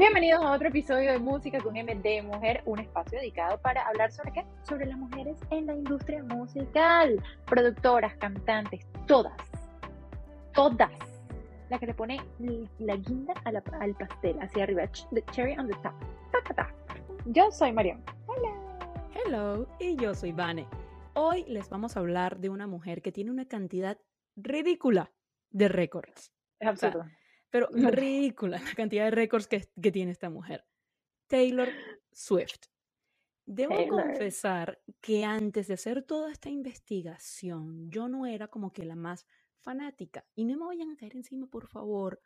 Bienvenidos a otro episodio de Música con M de Mujer, un espacio dedicado para hablar sobre qué? Sobre las mujeres en la industria musical. Productoras, cantantes, todas. Todas. La que le pone la guinda al pastel hacia arriba. The cherry on the top. Yo soy Mariam. Hola. Hello. Y yo soy Vane. Hoy les vamos a hablar de una mujer que tiene una cantidad ridícula de récords. Es absurdo. Pero ridícula la cantidad de récords que, que, tiene esta mujer. Taylor Swift. Debo confesar que antes de hacer toda esta investigación, yo no era como que la más fanática. Y no me vayan a caer encima, por favor.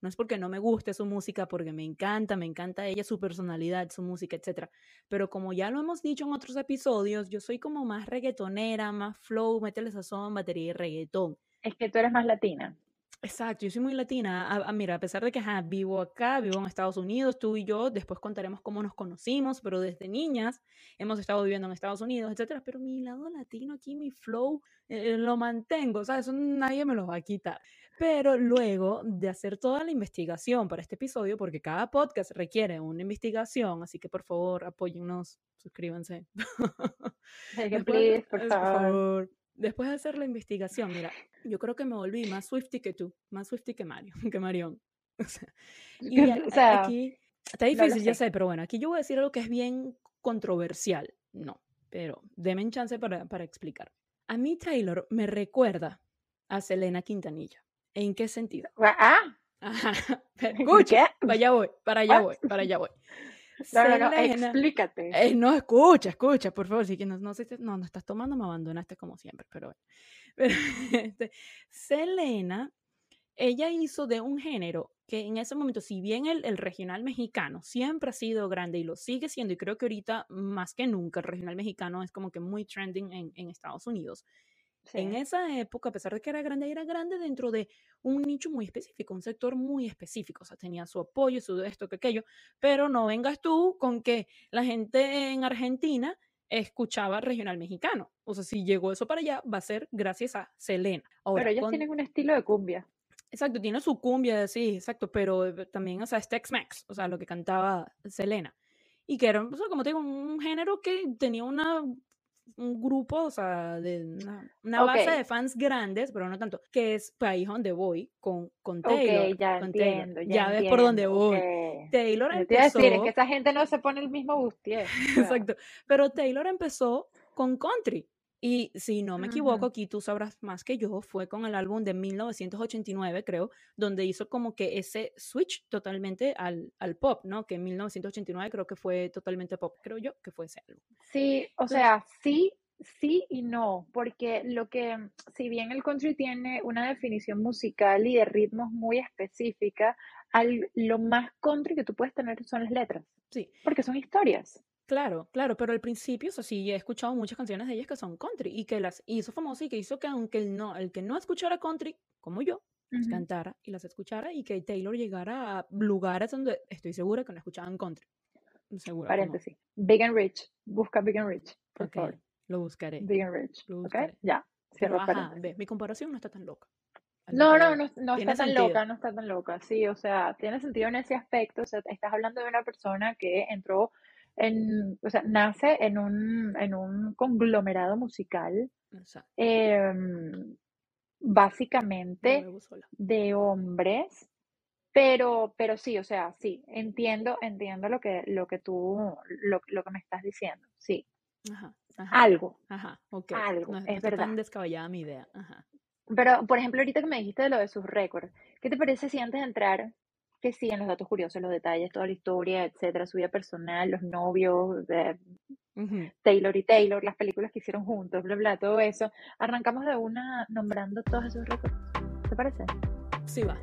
No es porque no me guste su música, porque me encanta, me encanta ella, su personalidad, su música, etc. Pero como ya lo hemos dicho en otros episodios, yo soy como más reggaetonera, más flow, métele sazón, batería y reggaetón. Es que tú eres más latina. Exacto, yo soy muy latina. mira, a pesar de que vivo acá, vivo en Estados Unidos, tú y yo, después contaremos cómo nos conocimos, pero desde niñas hemos estado viviendo en Estados Unidos, etcétera. Pero mi lado latino aquí, mi flow, eh, lo mantengo, o sea, eso nadie me lo va a quitar. Pero luego de hacer toda la investigación para este episodio, porque cada podcast requiere una investigación, así que por favor apóyennos, suscríbanse. Please, por favor después de hacer la investigación, mira, yo creo que me volví más Swifty que tú, más Swifty que Mario, que Marion. O sea, y aquí está difícil, ya sé, pero bueno, aquí yo voy a decir algo que es bien controversial. No, pero denme un chance para, para explicar. A mí Taylor me recuerda a Selena Quintanilla. ¿En qué sentido? Ah. Ajá. Escucha, para allá voy, para allá voy, para allá voy. No, no, explícate. Eh, no, escucha, escucha, por favor. Si que no, no, no, no estás tomando, me abandonaste como siempre, pero, pero este, Selena, ella hizo de un género que en ese momento, si bien el, el, regional mexicano siempre ha sido grande y lo sigue siendo, y creo que ahorita más que nunca el regional mexicano es como que muy trending en, en Estados Unidos, en esa época, a pesar de que era grande, era grande dentro de un nicho muy específico, un sector muy específico. O sea, tenía su apoyo, su esto, que aquello. Pero no vengas tú con que la gente en Argentina escuchaba regional mexicano. O sea, si llegó eso para allá, va a ser gracias a Selena. pero ellos tienen un estilo de cumbia. Exacto, tiene su cumbia, sí, exacto, pero eh, también, o sea, es Tex-Mex, o sea, lo que cantaba Selena. Y que era, o sea, como te digo, un género que tenía una un grupo, o sea, de una, base de fans grandes, pero no tanto, que es País donde voy con, con Taylor. ya entiendo, Ya, ves por dónde voy. Taylor empezó... Decir, es que esa gente no se pone el mismo bustier. Exacto, pero Taylor empezó con country. Y si no me equivoco, aquí tú sabrás más que yo, fue con el álbum de 1989, creo, donde hizo como que ese switch totalmente al, al pop, ¿no? Que en 1989 creo que fue totalmente pop, creo yo que fue ese álbum. Sí, o sea, sí, sí y no, porque lo que, si bien el country tiene una definición musical y de ritmos muy específica, al, lo más country que tú puedes tener son las letras. Sí. Porque son historias. Claro, claro, pero al principio, o sea, sí he escuchado muchas canciones de ellas que son country y que las hizo famosas y que hizo que aunque el, no, el que no escuchara country, como yo, las cantara y las escuchara y que Taylor llegara a lugares donde estoy segura que no escuchaban country. Segura. Paréntesis. Big and Rich. Busca Big and Rich, por favor. Lo buscaré. Big and Rich. Lo buscaré. Ya. Cierro ajá, mi comparación no está tan loca. No, no, no, no está tan loca, no está tan loca. Sí, o sea, tiene sentido en ese aspecto. O sea, estás hablando de una persona que entró o sea, nace en un, en un conglomerado musical, em, básicamente de hombres, pero, pero sí, o sea, sí, entiendo, entiendo lo que, lo que tú, lo, que me estás diciendo, sí. Algo. Ajá, Algo, es verdad. tan descabellada mi idea. Pero, por ejemplo, ahorita que me dijiste de lo de sus récords, ¿qué te parece si antes de entrar que siguen los datos curiosos, los detalles, toda la historia, etcétera, su vida personal, los novios, de Taylor y Taylor, las películas que hicieron juntos, bla, bla, todo eso. Arrancamos de una nombrando todos esos récords. ¿Te parece? Sí va,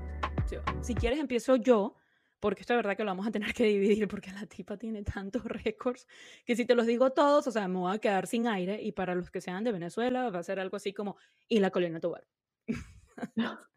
sí va. Si quieres empiezo yo, porque esto es verdad que lo vamos a tener que dividir porque la tipa tiene tantos récords que si te los digo todos, o sea, me voy a quedar sin aire y para los que sean de Venezuela va a ser algo así como y la colina Tobar.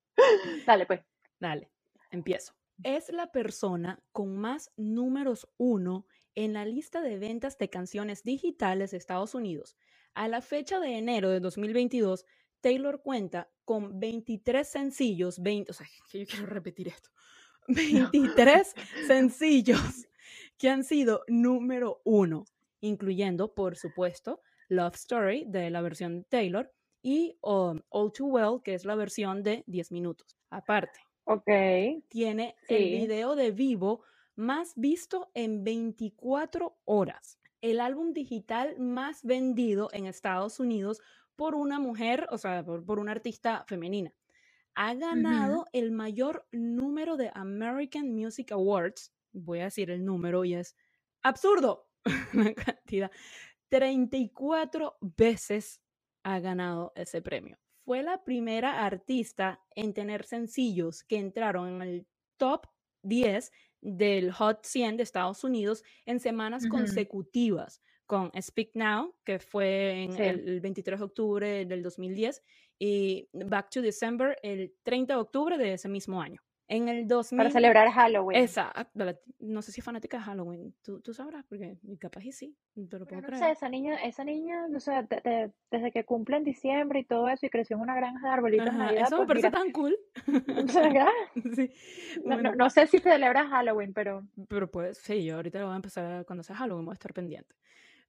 Dale, pues. Dale, empiezo es la persona con más números uno en la lista de ventas de canciones digitales de Estados Unidos. A la fecha de enero de 2022, Taylor cuenta con 23 sencillos, 20, o sea, que yo quiero repetir esto, 23 sencillos que han sido número uno, incluyendo, por supuesto, Love Story de la versión de Taylor y um, All Too Well, que es la versión de 10 minutos. Aparte, okay. tiene el video de vivo más visto en 24 horas. El álbum digital más vendido en Estados Unidos por una mujer, o sea, por, una artista femenina. Ha ganado el mayor número de American Music Awards. Voy a decir el número y es absurdo la cantidad. 34 veces ha ganado ese premio. Fue la primera artista en tener sencillos que entraron en el top 10 del Hot 100 de Estados Unidos en semanas consecutivas con Speak Now, que fue en el 23 de octubre del 2010, y Back to December el 30 de octubre de ese mismo año. En el 2000... Para celebrar Halloween. Exacto. No sé si es fanática de Halloween. Tú, tú sabrás, porque capaz y sí. Te lo puedo no sé, esa niña, esa niña, no sé, desde que cumple en diciembre y todo eso y creció en una granja de arbolitos Navidad, Eso me pues parece tan cool. sí. no, no, no, sé si celebras Halloween, pero... Pero pues, sí, yo ahorita lo voy a empezar, cuando sea Halloween voy a estar pendiente.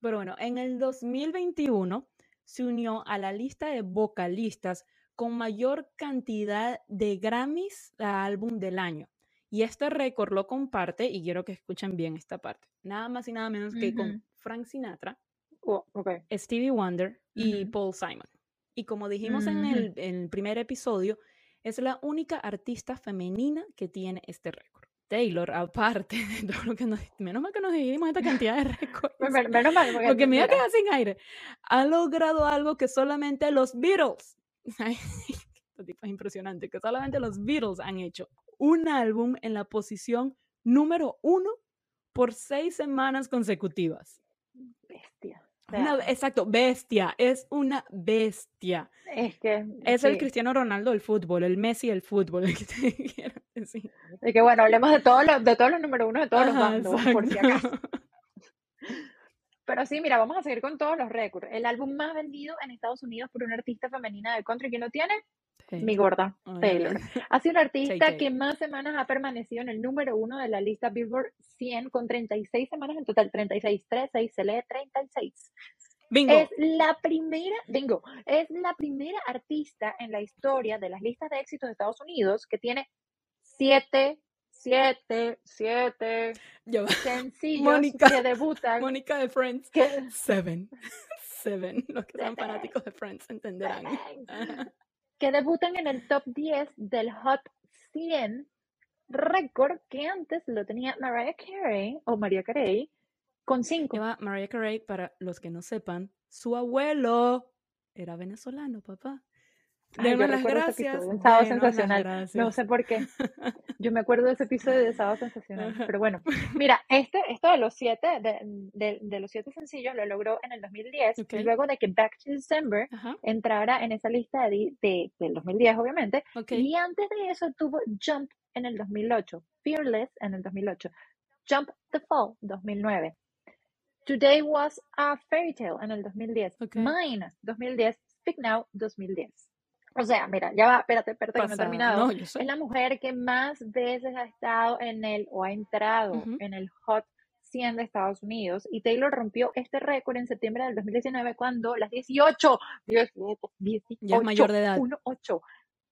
Pero bueno, en el 2021 se unió a la lista de vocalistas con mayor cantidad de Grammys a álbum del año. Y este récord lo comparte, y quiero que escuchen bien esta parte, nada más y nada menos que con Frank Sinatra, oh, Stevie Wonder y Paul Simon. Y como dijimos en, el, en el primer episodio, es la única artista femenina que tiene este récord. Taylor, aparte de todo lo que nos... Menos mal que nos dividimos esta cantidad de récords. Menos mal. Porque, porque me voy a quedar sin aire. Ha logrado algo que solamente los Beatles este tipo es impresionante, que solamente los Beatles han hecho un álbum en la posición número uno por seis semanas consecutivas. Bestia. exacto, bestia, es una bestia. Es que. Es el Cristiano Ronaldo del fútbol, el Messi del fútbol. El que De que bueno, hablemos de, todos los, de todos los número uno de todos los bandos, por si acaso. Pero sí, mira, vamos a seguir con todos los récords. El álbum más vendido en Estados Unidos por una artista femenina de country, ¿quién lo tiene? Mi gorda, Taylor. Ha sido una artista que más semanas ha permanecido en el número uno de la lista Billboard 100 con 36 semanas en total, 36, 3, 6, se lee 36. Bingo. Es la primera, bingo, es la primera artista en la historia de las listas de éxitos de Estados Unidos que tiene siete siete, siete Yo. sencillos que debutan. Mónica de Friends. Seven. Seven. Los que sean fanáticos de Friends entenderán. que debutan en el top 10 del Hot 100, récord que antes lo tenía Mariah Carey o María Carey con cinco. Lleva Mariah Carey, para los que no sepan, su abuelo era venezolano, papá. Yo las gracias. Un sábado sensacional. No sé por qué. Yo me acuerdo de ese episodio de sábado sensacional. Pero bueno, mira, este, esto de los siete, de, de, los siete sencillos lo logró en el 2010. luego de que Back to December entrara en esa lista de, de, del 2010, obviamente. Y antes de eso tuvo Jump en el 2008, Fearless en el 2008, Jump the Fall 2009. Today was a fairy tale en el 2010. Mine 2010. Speak Now 2010. O sea, mira, ya va, espérate, espérate, que no he terminado. es la mujer que más veces ha estado en el, o ha entrado en el Hot 100 de Estados Unidos. Y Taylor rompió este récord en septiembre del 2019 cuando las 18, 18, 18 ya mayor de edad. 1, 8,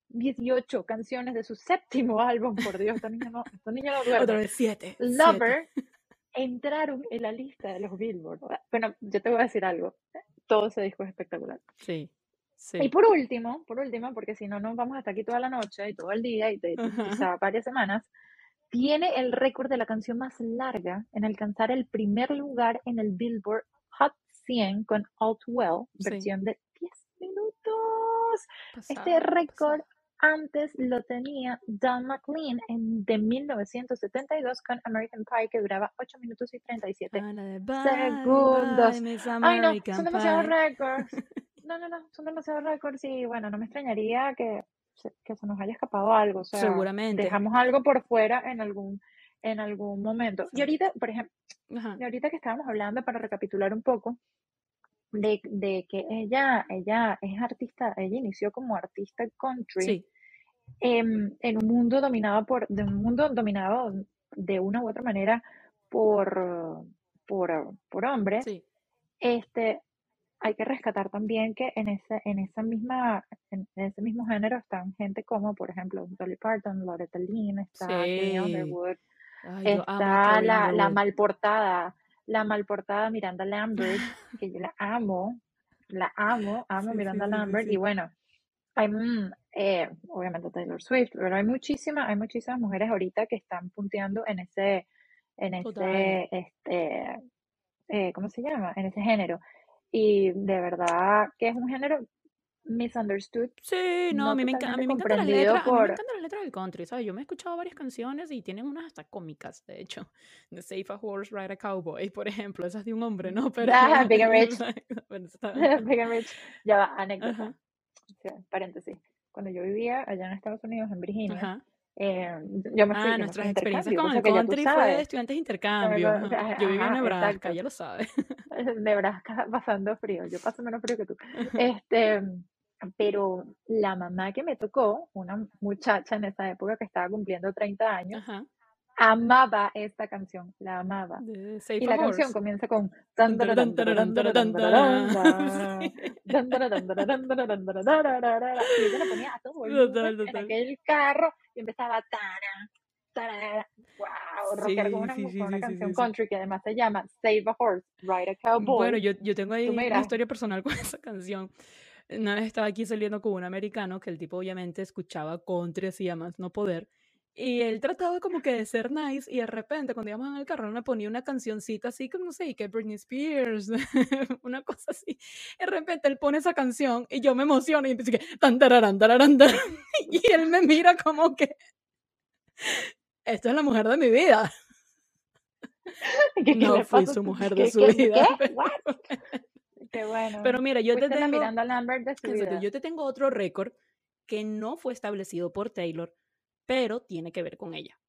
18 canciones de su séptimo álbum, por Dios, esta niña no, esta niña no duerme. Otra vez 7. Lover entraron en la lista de los Billboard. Bueno, yo te voy a decir algo. Todo ese disco es espectacular. Sí. Y por último, por último, porque si no nos vamos hasta aquí toda la noche y todo el día y quizá varias semanas, tiene el récord de la canción más larga en alcanzar el primer lugar en el Billboard Hot 100 con All Too Well, versión de 10 minutos. este récord antes lo tenía Don McLean en, de 1972 con American Pie, que duraba 8 minutos y 37 segundos. Ay, no, son demasiados récords. No, no, no, son demasiados récords y bueno, no me extrañaría que se, que se nos haya escapado algo. O sea, Seguramente. Dejamos algo por fuera en algún, en algún momento. Y ahorita, por ejemplo, y ahorita que estábamos hablando, para recapitular un poco, de, de, que ella, ella es artista, ella inició como artista country. em, en un mundo dominado por, de un mundo dominado de una u otra manera por, por, por hombres, este, hay que rescatar también que en ese, en esa misma, en, ese mismo género están gente como, por ejemplo, Dolly Parton, Loretta Lynn, está sí. Underwood, está la, la malportada, la malportada Miranda Lambert, que yo la amo, la amo, amo Miranda Lambert, y bueno, hay, mm, eh, obviamente Taylor Swift, pero hay muchísimas, hay muchísimas mujeres ahorita que están punteando en ese, en ese, este, eh, ¿cómo se llama? En ese género. Y de verdad que es un género misunderstood. Sí, no, a, mí me, a mí me encantan las letras, me encantan las letras del country, ¿sabes? Yo me he escuchado varias canciones y tienen unas hasta cómicas, de hecho. The Safe a Horse, Ride a Cowboy, por ejemplo, esa es de un hombre, ¿no? Pero... Ah, Big and Rich. Big and Rich. Ya va, anécdota. paréntesis. Cuando yo vivía allá en Estados Unidos, en Virginia, eh, yo me fui, ah, nuestras experiencias con el country fue de estudiantes de intercambio. yo vivía en Nebraska, ya lo sabes. Nebraska pasando frío, yo paso menos frío que tú. Este, pero la mamá que me tocó, una muchacha en esa época que estaba cumpliendo 30 años, amaba esta canción, la amaba. y la canción comienza con y ella la ponía a todo en aquel carro y empezaba wow, rockear con una, una canción country que además se llama Save a Horse, Ride a Cowboy. Bueno, yo, yo tengo ahí una historia personal con esa canción. Una vez estaba aquí saliendo con un americano que el tipo obviamente escuchaba country así a más no poder y él trataba como que de ser nice y de repente cuando íbamos en el carro me ponía una cancioncita así como no sé, que Britney Spears, una cosa así. De repente él pone esa canción y yo me emociono y empiezo que tan tararán, tararán, y él me mira como que esta es la mujer de mi vida. no fui su mujer de su vida. Qué bueno. Pero mira, yo te tengo yo te tengo otro récord que no fue establecido por Taylor, pero tiene que ver con ella.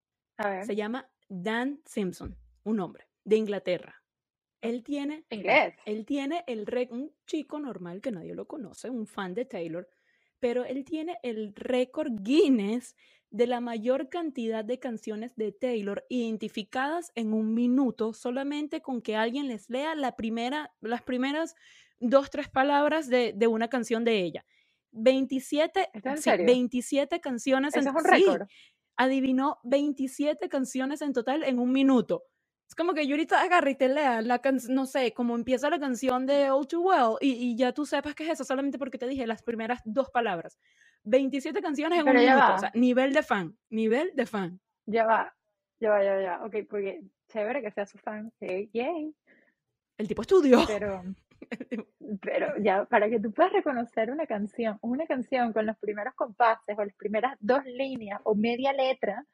Se llama Dan Simpson, un hombre de Inglaterra. Él tiene, ¿Inglés? él tiene el un chico normal que nadie lo conoce, un fan de Taylor, pero él tiene el récord Guinness de la mayor cantidad de canciones de Taylor identificadas en un minuto solamente con que alguien les lea la primera, las primeras dos, tres palabras de, de una canción de ella. 27, 27 canciones en total. adivinó 27 canciones en total en un minuto. Es como que yo ahorita agarre y te lea la canción, no sé, como empieza la canción de All Too Well y, ya tú sepas que es eso solamente porque te dije las primeras dos palabras. 27 canciones en un minuto. O sea, nivel de fan, nivel de fan. Ya va, ya va, ya va, ya. Ok, porque chévere que sea su fan. yay. El tipo estudió. Pero, pero ya, para que tú puedas reconocer una canción, una canción con los primeros compases o las primeras dos líneas o media letra,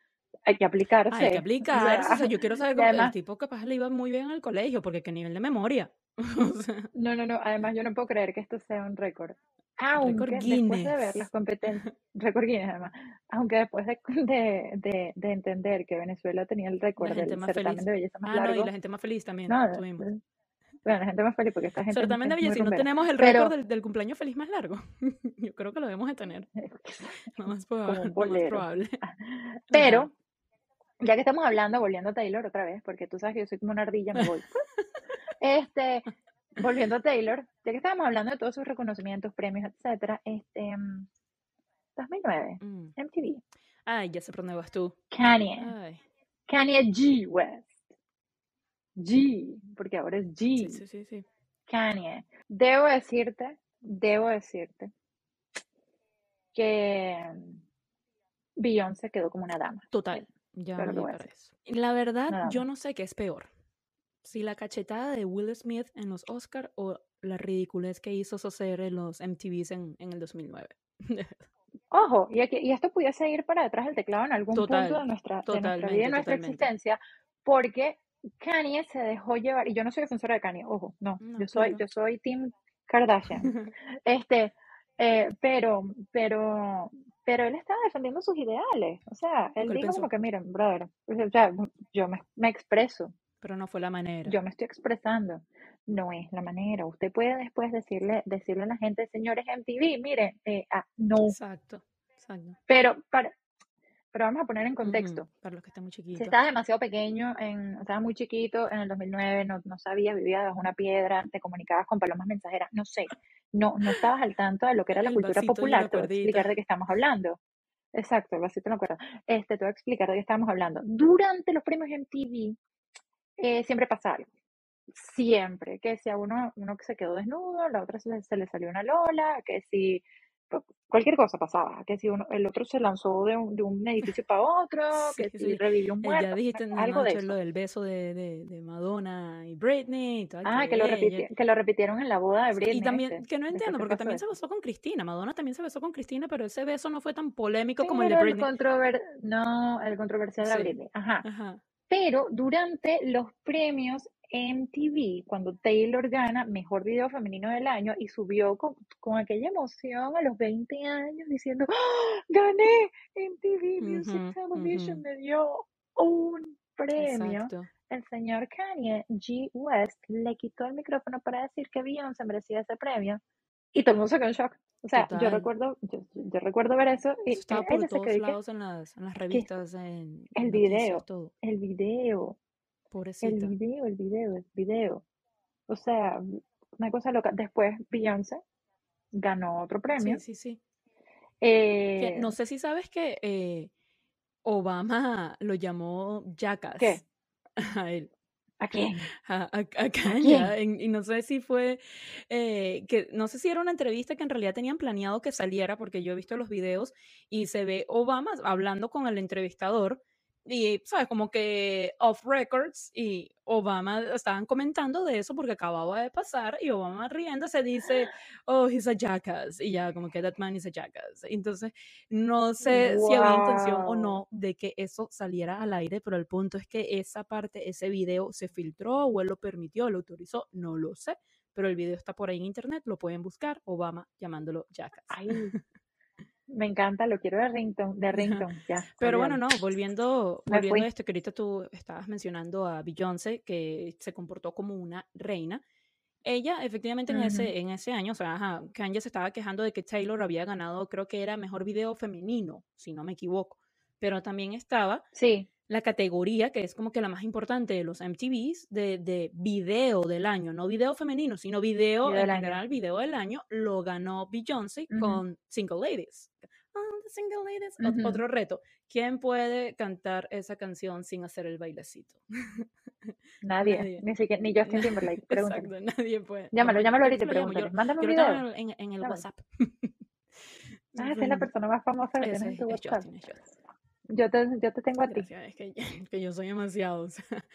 hay que aplicarse. Hay que aplicarse. O sea, yo quiero saber cómo el tipo capaz le iba muy bien al colegio, porque qué nivel de memoria. No, no, no. Además, yo no puedo creer que esto sea un récord. Aunque después de ver las competencias, récord Guinness además, aunque después de, de, de, entender que Venezuela tenía el récord del certamen de belleza más ah, No, y la gente más feliz también. No, tuvimos. Bueno, la gente más feliz porque esta gente. Certamen de belleza, no tenemos el récord del, del, cumpleaños feliz más largo. Yo creo que lo debemos de tener. Lo más, probable. Pero, ya que estamos hablando, volviendo a Taylor otra vez, porque tú sabes que yo soy como una ardilla, me voy. este, volviendo a Taylor, ya que estábamos hablando de todos sus reconocimientos, premios, etcétera, este, 2009, mm. MTV. Ay, ya sé por dónde vas tú. Kanye. Kanye G. West. G, porque ahora es G. Sí, sí, sí, Kanye. Debo decirte, debo decirte que Beyoncé quedó como una dama. Total. Ya La verdad, yo no sé qué es peor. Si la cachetada de Will Smith en los Oscars o la ridiculez que hizo Socer en los MTVs en, en el 2009. Ojo, y, y, esto pudiese ir para detrás del teclado en algún punto de nuestra, de nuestra vida y nuestra existencia, porque Kanye se dejó llevar, y yo no soy defensora de Kanye, ojo, no, yo soy, yo soy Team Kardashian. este, eh, pero, pero, pero él estaba defendiendo sus ideales. O sea, él dijo como que, miren, brother, o sea, yo me, me, expreso. Pero no fue la manera. Yo me estoy expresando. No es la manera. Usted puede después decirle, decirle a la gente, señores MTV, miren, eh, ah, no. Exacto. Exacto. Pero, para, pero vamos a poner en contexto. Para los que están muy chiquitos. Si estabas demasiado pequeño, en, estabas muy chiquito en el 2009, no, no sabías, vivías bajo una piedra, te comunicabas con palomas mensajeras, no sé, no, no estabas al tanto de lo que era la cultura popular, te voy a explicar de qué estamos hablando. Exacto, el vasito no acuerdo. Este, te voy a explicar de qué estamos hablando. Durante los premios MTV, eh, siempre pasa algo. Siempre. Que si a uno, uno se quedó desnudo, a la otra se, se le salió una lola, que si cualquier cosa pasaba, que si uno, el otro se lanzó de un, de un edificio para otro, que si revivió un muerto, ya dijiste algo de lo del beso de, de, de, Madonna y Britney y todo Ah, que lo, que lo repitieron en la boda de Britney. Y también, que no entiendo, porque también se besó con Cristina, Madonna también se besó con Cristina, pero ese beso no fue tan polémico como el de Britney. El no, el controversial de Britney, ajá. Ajá. Pero durante los premios MTV cuando Taylor gana Mejor Video Femenino del Año y subió con, con aquella emoción a los 20 años diciendo, ¡Oh, gané MTV Music Television, me dio un premio. El señor Kanye G. West le quitó el micrófono para decir que Beyoncé merecía ese premio y todo el mundo se quedó en shock. O sea, yo recuerdo, yo, yo, recuerdo ver eso y estaba por todos lados en las, en las revistas, en el video, el video, el video, el video, el video. O sea, una cosa loca. Después Beyoncé ganó otro premio. Sí, sí, sí. Eh, no sé si sabes que eh, Obama lo llamó Jackass. ¿Qué? A él. ¿A quién? A, a, y no sé si fue, eh, que no sé si era una entrevista que en realidad tenían planeado que saliera, porque yo he visto los videos y se ve Obama hablando con el entrevistador y, ¿sabes? Como que off records y Obama estaban comentando de eso porque acababa de pasar y Obama riendo se dice, oh, he's a jackass. Y ya, como que that man is a jackass. Entonces, no sé si había intención o no de que eso saliera al aire, pero el punto es que esa parte, ese video se filtró o él lo permitió, lo autorizó, no lo sé. Pero el video está por ahí en internet, lo pueden buscar, Obama llamándolo jackass. Ay. Me encanta, lo quiero de Rington, de Rington, ya. Pero bueno, no, volviendo, volviendo a esto, que ahorita tú estabas mencionando a Beyoncé, que se comportó como una reina. Ella, efectivamente, en, ese, en ese año, o sea, ajá, Kanye se estaba quejando de que Taylor había ganado, creo que era mejor video femenino, si no me equivoco. Pero también estaba sí la categoría, que es como que la más importante de los MTVs, de, de video del año, no video femenino, sino video, en general, video del año, lo ganó Beyoncé con Single Ladies. Oh, single Ladies. Otro reto. ¿Quién puede cantar esa canción sin hacer el bailecito? Nadie, Ni, siquiera, ni Justin Timberlake. Exacto, nadie puede. Llámalo, llámalo ahorita y pregúntale. Mándame un video. En, en, el WhatsApp. ah, esa es la persona más famosa que tienes en tu WhatsApp. Yo te, yo te tengo a ti. Es que, que, yo soy demasiado.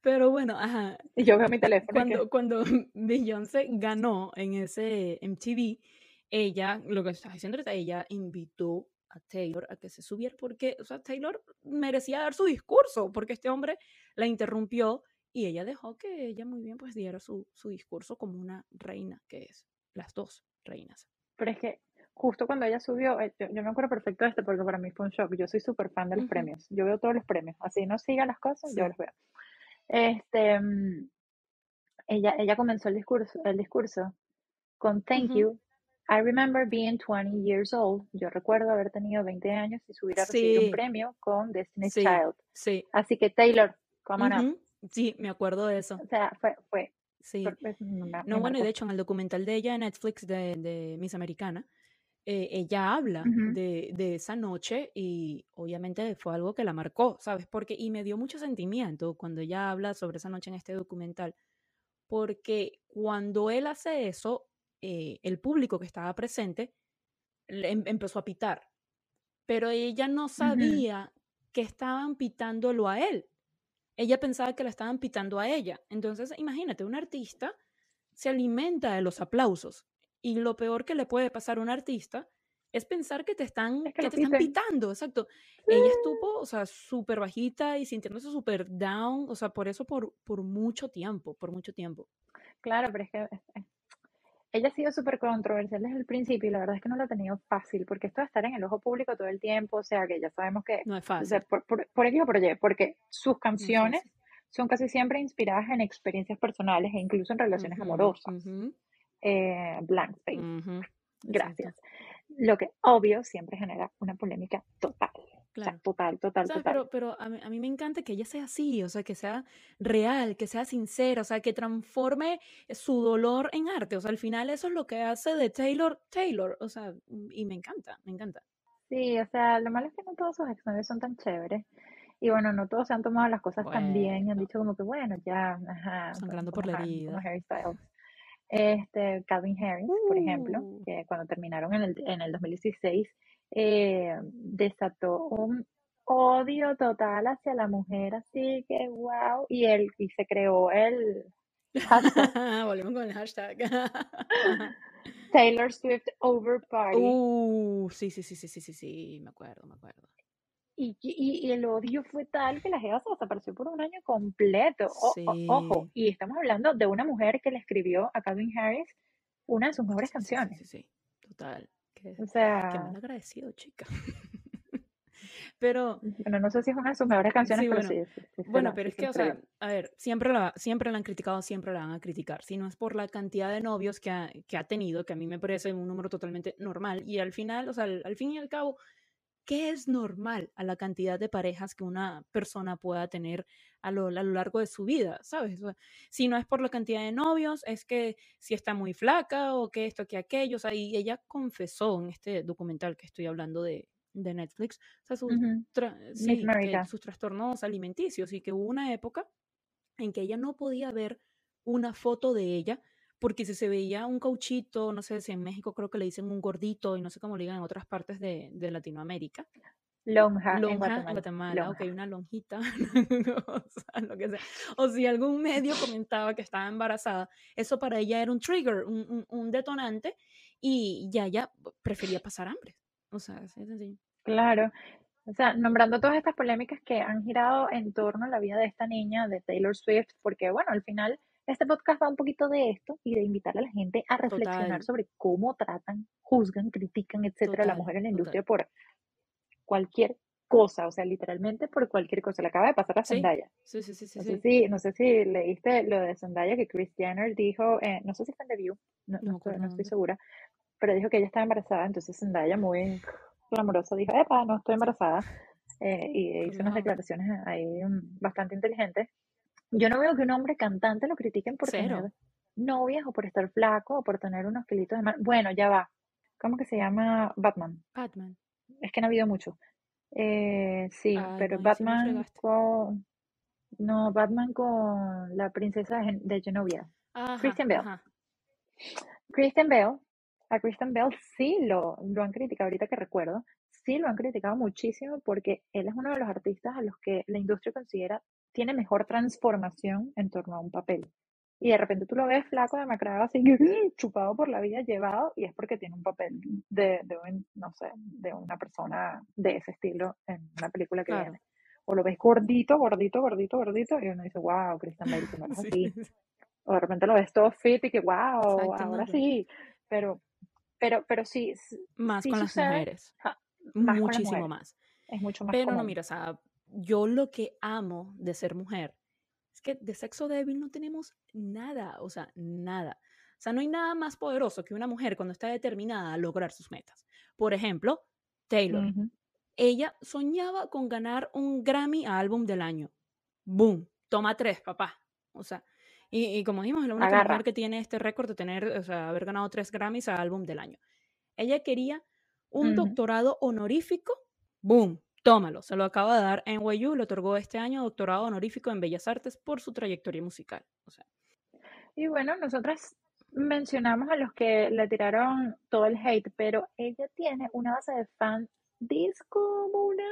Pero bueno, ajá. Y yo veo mi teléfono. Cuando, cuando Beyoncé ganó en ese MTV, ella, lo que estaba diciendo es ella invitó a Taylor a que se subiera porque, o sea, Taylor merecía dar su discurso porque este hombre la interrumpió y ella dejó que ella muy bien pues diera su, su discurso como una reina que es, las dos reinas. Pero es que justo cuando ella subió, eh, yo, me acuerdo perfecto de esto porque para mí fue un shock. Yo soy súper fan de los premios. Yo veo todos los premios. Así no siga las cosas, yo los veo. Este, mm, ella, ella comenzó el discurso, el discurso con Thank you. I remember being 20 years old. Yo recuerdo haber tenido 20 años y subir a recibir un premio con Destiny's Child. Sí. Así que Taylor, ¿cómo no? Sí, me acuerdo de eso. O sea, fue, fue Sí. no, bueno, y de hecho en el documental de ella en Netflix de, de Miss Americana, eh, ella habla de, de, esa noche y obviamente fue algo que la marcó, ¿sabes? Porque, y me dio mucho sentimiento cuando ella habla sobre esa noche en este documental, porque cuando él hace eso, eh, el público que estaba presente em, empezó a pitar, pero ella no sabía que estaban pitándolo a él. Ella pensaba que la estaban pitando a ella. Entonces, imagínate, un artista se alimenta de los aplausos y lo peor que le puede pasar a un artista es pensar que te están, que, te están pitando, exacto. Ella estuvo, o sea, súper bajita y sintiéndose súper down, o sea, por eso por, por mucho tiempo, por mucho tiempo. Claro, pero es que ella ha sido súper controversial desde el principio y la verdad es que no lo ha tenido fácil, porque esto de estar en el ojo público todo el tiempo, o sea, que ya sabemos que... No es fácil. por, por, por o por Y, porque sus canciones son casi siempre inspiradas en experiencias personales e incluso en relaciones amorosas eh, blank space. Gracias. lo que obvio siempre genera una polémica total. O sea, total, total, total. Pero, pero a, mí, a mí me encanta que ella sea así, o sea, que sea real, que sea sincera, o sea, que transforme su dolor en arte. O sea, al final eso es lo que hace de Taylor Taylor, o sea, y me encanta, me encanta. Sí, o sea, lo malo es que no todos sus exnovios son tan chéveres. Y bueno, no todos se han tomado las cosas tan bien y han dicho como que, bueno, ya, ajá. Sangrando por la vida. Harry Styles. Este, Calvin Harris, por ejemplo, uh. que cuando terminaron en el, en el 2016, eh, desató un odio total hacia la mujer, así que wow, y él, y se creó el hashtag. Volvemos con el hashtag. Taylor Swift Over Party. Uh, sí, sí, sí, sí, sí, sí, sí, me acuerdo, me acuerdo. Y, y, el odio fue tal que la Jeva se desapareció por un año completo. ojo, y estamos hablando de una mujer que le escribió a Calvin Harris una de sus mejores canciones. Sí, sí, total. o sea, qué mal agradecido, chica. pero. Bueno, no sé si es una de sus mejores canciones, pero bueno, sí. bueno, pero es que, o sea, a ver, siempre la, siempre la han criticado, siempre la van a criticar. Si no es por la cantidad de novios que ha, que ha tenido, que a mí me parece un número totalmente normal. Y al final, o sea, al fin y al cabo, ¿Qué es normal a la cantidad de parejas que una persona pueda tener a lo, largo de su vida? ¿Sabes? si no es por la cantidad de novios, es que si está muy flaca o que esto, que aquello. O sea, y ella confesó en este documental que estoy hablando de, Netflix, o sea, sus, sus trastornos alimenticios y que hubo una época en que ella no podía ver una foto de ella porque si se veía un cauchito, no sé si en México creo que le dicen un gordito y no sé cómo le digan en otras partes de, Latinoamérica. Lonja, lonja en Guatemala, ok, una lonjita, o, sea, lo que sea. o si algún medio comentaba que estaba embarazada, eso para ella era un trigger, un, un, detonante, y ya ya prefería pasar hambre. O sea, así es sencillo. Claro, o sea, nombrando todas estas polémicas que han girado en torno a la vida de esta niña, de Taylor Swift, porque bueno, al final este podcast va un poquito de esto y de invitar a la gente a reflexionar sobre cómo tratan, juzgan, critican, etcétera, a la mujer en la industria por cualquier cosa, o sea, literalmente por cualquier cosa. Le acaba de pasar a Zendaya. Sí, sí, sí, sí. No, Sé si, no sé si leíste lo de Zendaya que Chris Jenner dijo, eh, no sé si está en The View, no, no, estoy, no estoy segura, pero dijo que ella estaba embarazada, entonces Zendaya muy clamorosa dijo, epa, no estoy embarazada. Eh, y hizo unas declaraciones ahí mm, bastante inteligentes yo no veo que un hombre cantante lo critiquen por tener novias o por estar flaco o por tener unos kilitos de más. Bueno, ya va. ¿Cómo que se llama Batman? Batman. Es que no ha habido mucho. Eh, sí, pero Batman con... No, Batman con la princesa de Genovia. Christian Bale. Christian Bale. A Christian Bale sí lo, lo han criticado, ahorita que recuerdo, sí lo han criticado muchísimo porque él es uno de los artistas a los que la industria considera tiene mejor transformación en torno a un papel. Y de repente tú lo ves flaco, demacrado, así chupado por la vida, llevado, y es porque tiene un papel de, de no sé, de una persona de ese estilo en una película que viene. O lo ves gordito, gordito, gordito, gordito, y uno dice, wow, Christian Bale, no es así. O de repente lo ves todo fit y que, wow, ahora sí. Pero, pero, pero sí. Más con las mujeres. Muchísimo más. Es mucho más Pero no, mira, o sea, yo lo que amo de ser mujer es que de sexo débil no tenemos nada, o sea, nada. O sea, no hay nada más poderoso que una mujer cuando está determinada a lograr sus metas. Por ejemplo, Taylor. Ella soñaba con ganar un Grammy a álbum del año. ¡Boom! Toma tres, papá. O sea, y, como dijimos, es la única mujer que tiene este récord de tener, o sea, haber ganado tres Grammys a álbum del año. Ella quería un doctorado honorífico. ¡Boom! Tómalo, se lo acaba de dar en NYU, le otorgó este año doctorado honorífico en Bellas Artes por su trayectoria musical. O sea. Y bueno, nosotras mencionamos a los que le tiraron todo el hate, pero ella tiene una base de fans descomunal,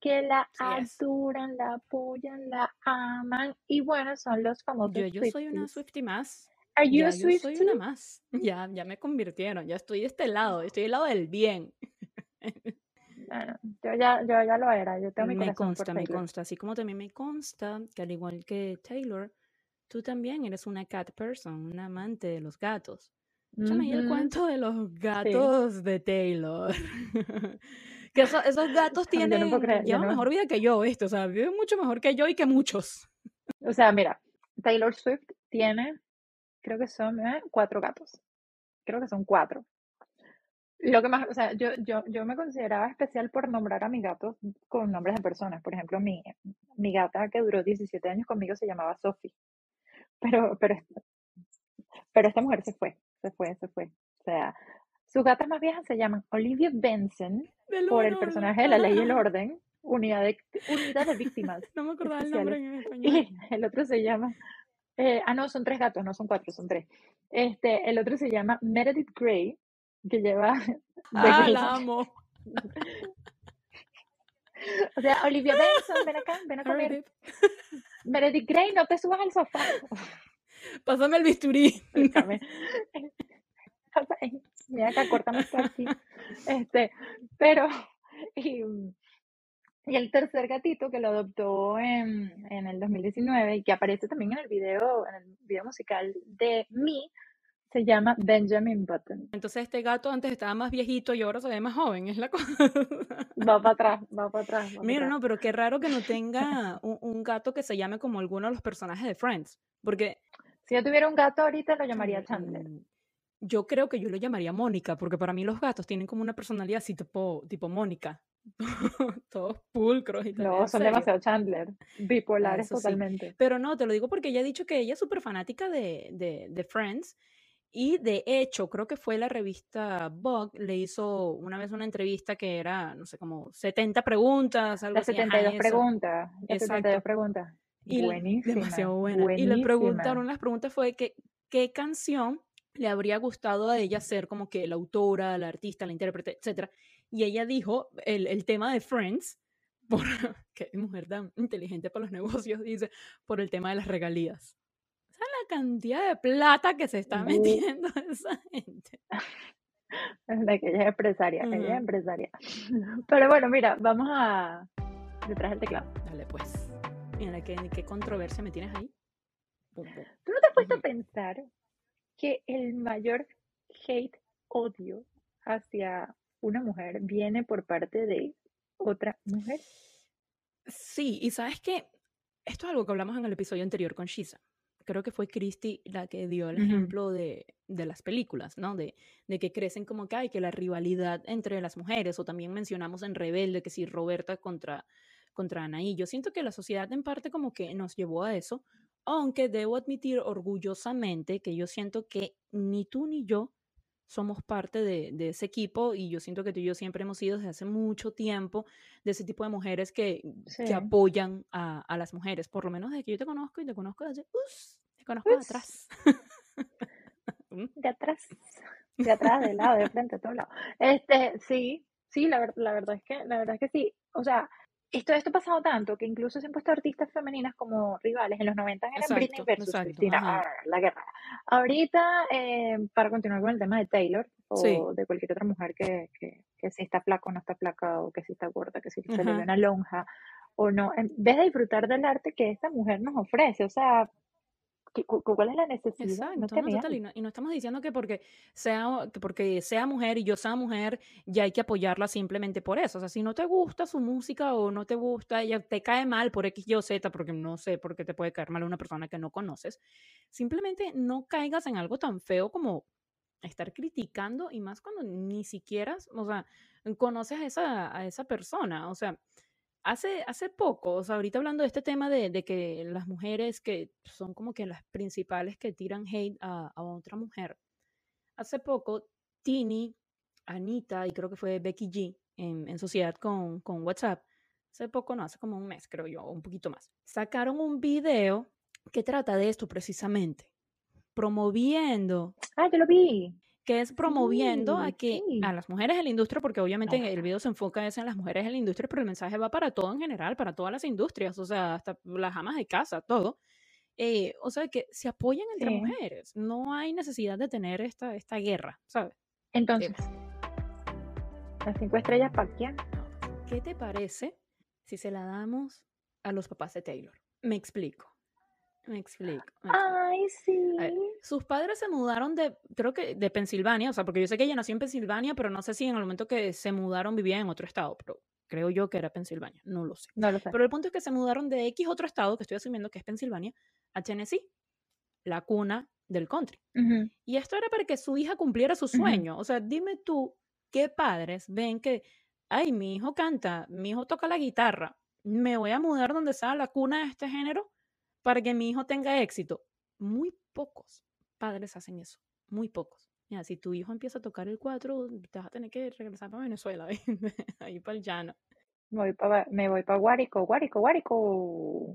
que la adoran, la apoyan, la aman, y bueno, son los famosos Yo, yo soy una Swiftie más. Are you ya, a Yo soy una más. Ya, ya me convirtieron, ya estoy de este lado, estoy del lado del bien. yo ya, yo ya lo era, yo tengo mi Me consta, me consta, así como también me consta que al igual que Taylor, tú también eres una cat person, una amante de los gatos. Échame el cuento de los gatos de Taylor. que esos gatos tienen llevan mejor vida que yo, esto, o sea, viven mucho mejor que yo y que muchos. O sea, mira, Taylor Swift tiene, creo que son ¿eh? cuatro gatos. Creo que son cuatro. Lo que más, o sea, yo, yo, yo me consideraba especial por nombrar a mis gatos con nombres de personas. Por ejemplo, mi, mi gata que duró 17 años conmigo se llamaba Sophie. Pero, pero, pero esta mujer se fue, se fue, se fue. O sea, sus gatas más viejas se llaman Olivia Benson por el personaje de La Ley y el Orden, unidad de, unidad de víctimas. No me acordaba el nombre en español. Y el otro se llama, eh, ah, no, son tres gatos, no son cuatro, son tres. Este, el otro se llama Meredith Grey, que lleva... Ah, la amo. O sea, Olivia Benson, ven acá, ven a comer. Meredith Grey, no te subas al sofá. Pásame el bisturí. Mira acá, córtame esto aquí. Este, pero, y, y, el tercer gatito que lo adoptó en, en el 2019 y que aparece también en el video, en el video musical de Me, se llama Benjamin Button. Entonces este gato antes estaba más viejito y ahora se ve más joven, es la cosa. Va para atrás, va para atrás. Mira, no, pero qué raro que no tenga un, un, gato que se llame como alguno de los personajes de Friends, porque... Si yo tuviera un gato ahorita lo llamaría Chandler. Mm, yo creo que yo lo llamaría Mónica, porque para mí los gatos tienen como una personalidad así tipo, tipo Mónica. Todos pulcros y todo. No, son demasiado Chandler, bipolares totalmente. Pero no, te lo digo porque ella ha dicho que ella es súper fanática de, de, de Friends y de hecho, creo que fue la revista Vogue, le hizo una vez una entrevista que era, no sé, como 70 preguntas, algo las 72 preguntas. Las 72 preguntas. Y buenísima, demasiado buena. Y le preguntaron, las preguntas fue que, qué canción le habría gustado a ella ser como que la autora, la artista, la intérprete, etc. Y ella dijo el, el tema de Friends, por, qué mujer tan inteligente para los negocios, dice, por el tema de las regalías la cantidad de plata que se está metiendo esa gente? De que ella es empresaria, ella es empresaria. Pero bueno, mira, vamos a detrás del teclado. Dale, pues. Mira, ¿qué, qué controversia me tienes ahí? ¿Tú no te has puesto a pensar que el mayor hate, odio hacia una mujer viene por parte de otra mujer? Sí, y sabes que esto es algo que hablamos en el episodio anterior con Shisa creo que fue Christy la que dio el ejemplo de, de, las películas, ¿no? De, de, que crecen como que hay que la rivalidad entre las mujeres, o también mencionamos en Rebelde que si Roberta contra, contra Anaí. Yo siento que la sociedad en parte como que nos llevó a eso, aunque debo admitir orgullosamente que yo siento que ni tú ni yo somos parte de, de, ese equipo y yo siento que tú y yo siempre hemos sido desde hace mucho tiempo de ese tipo de mujeres que, que apoyan a, a, las mujeres, por lo menos desde que yo te conozco y te conozco desde, te conozco de atrás. ¿Mm? de atrás, de atrás, de lado, de frente, de todos lados. Este, sí, sí, la, la verdad es que, la verdad es que sí. O sea, esto, esto ha pasado tanto que incluso se han puesto artistas femeninas como rivales. En los 90 eran Britney versus Cristina, la guerra. Ahorita, eh, para continuar con el tema de Taylor o de cualquier otra mujer que, que, que, si está flaca o no está flaca, o que si está gorda, que si se le ve una lonja o no, en vez de disfrutar del arte que esta mujer nos ofrece, o sea, ¿Cuál es la necesidad? no y, no, estamos diciendo que porque, sea, que porque sea mujer y yo sea mujer, ya hay que apoyarla simplemente por eso. O sea, si no te gusta su música o no te gusta, ella te cae mal por X, Y o Z, porque no sé por qué te puede caer mal una persona que no conoces, simplemente no caigas en algo tan feo como estar criticando y más cuando ni siquiera, o sea, conoces a esa, a esa persona. O sea, Hace, hace poco, o sea, ahorita hablando de este tema de, de, que las mujeres que son como que las principales que tiran hate a, a otra mujer, hace poco Tini, Anita y creo que fue Becky G en, en sociedad con, con WhatsApp, hace poco, no, hace como un mes creo yo, un poquito más, sacaron un video que trata de esto precisamente, promoviendo. Ah, yo lo vi que es promoviendo a que a las mujeres en la industria, porque obviamente el video se enfoca en las mujeres en la industria, pero el mensaje va para todo en general, para todas las industrias, o sea, hasta las amas de casa, todo. Eh, o sea, que se apoyan entre mujeres, no hay necesidad de tener esta, esta guerra, ¿sabes? Entonces, las cinco estrellas para quién? ¿Qué te parece si se la damos a los papás de Taylor? Me explico. Me explico. Ay, sí. sus padres se mudaron de, creo que de Pensilvania, o sea, porque yo sé que ella nació en Pensilvania, pero no sé si en el momento que se mudaron vivía en otro estado, pero creo yo que era Pensilvania, no lo sé. No lo sé. Pero el punto es que se mudaron de X otro estado, que estoy asumiendo que es Pensilvania, a Tennessee, la cuna del country. Y esto era para que su hija cumpliera su sueño. O sea, dime tú, ¿qué padres ven que, ay, mi hijo canta, mi hijo toca la guitarra, me voy a mudar donde sea la cuna de este género para que mi hijo tenga éxito? Muy pocos padres hacen eso, muy pocos. Mira, si tu hijo empieza a tocar el cuatro, te vas a tener que regresar para Venezuela, ahí para el llano. Me voy para, me voy para Guárico, Guárico, Guárico.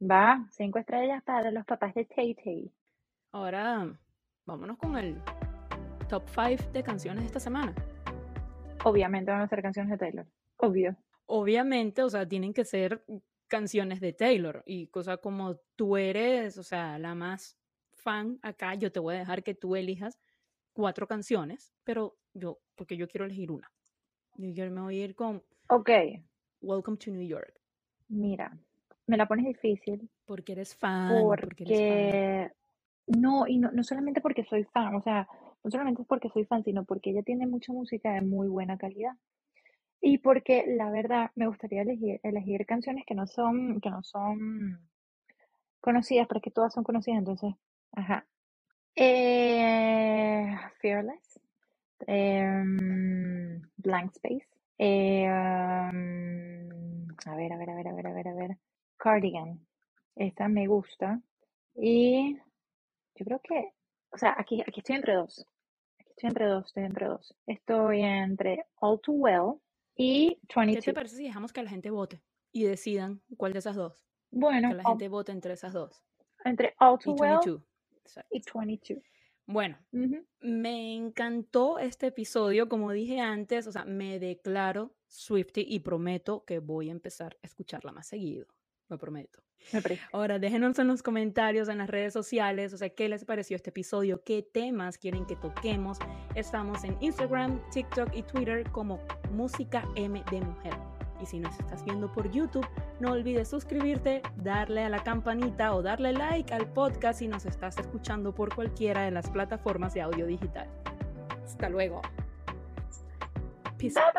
Va, cinco estrellas para los papás de Tay Tay. Ahora, vámonos con el top 5 de canciones de esta semana. Obviamente van a ser canciones de Taylor, obvio. Obviamente, o sea, tienen que ser canciones de Taylor y cosa como tú eres, o sea, la más fan acá, yo te voy a dejar que tú elijas cuatro canciones, pero yo, porque yo quiero elegir una. Yo me voy a ir con Ok. Welcome to New York. Mira, me la pones difícil. Porque eres fan. Porque, no, y no, no solamente porque soy fan, o sea, no solamente es porque soy fan, sino porque ella tiene mucha música de muy buena calidad. Y porque la verdad me gustaría elegir, elegir canciones que no son, que no son conocidas, pero que todas son conocidas, entonces, ajá. Eh, Fearless, em, Blank Space, eh, a ver, a ver, a ver, a ver, a ver, a ver. Cardigan. Esta me gusta. Y yo creo que, o sea, aquí, aquí estoy entre dos. Aquí estoy entre dos, estoy entre dos. Estoy entre All Too Well y 22. ¿Qué te parece si dejamos que la gente vote y decidan cuál de esas dos? Bueno. Que la gente vote entre esas dos. Entre All Too Well y 22. Bueno, me encantó este episodio, como dije antes, o sea, me declaro Swifty y prometo que voy a empezar a escucharla más seguido, lo prometo. Ahora, déjenos en los comentarios, en las redes sociales, o sea, qué les pareció este episodio, qué temas quieren que toquemos. Estamos en Instagram, TikTok y Twitter como Música M de Mujer. Y si nos estás viendo por YouTube, no olvides suscribirte, darle a la campanita o darle like al podcast si nos estás escuchando por cualquiera de las plataformas de audio digital. Hasta luego. Peace out.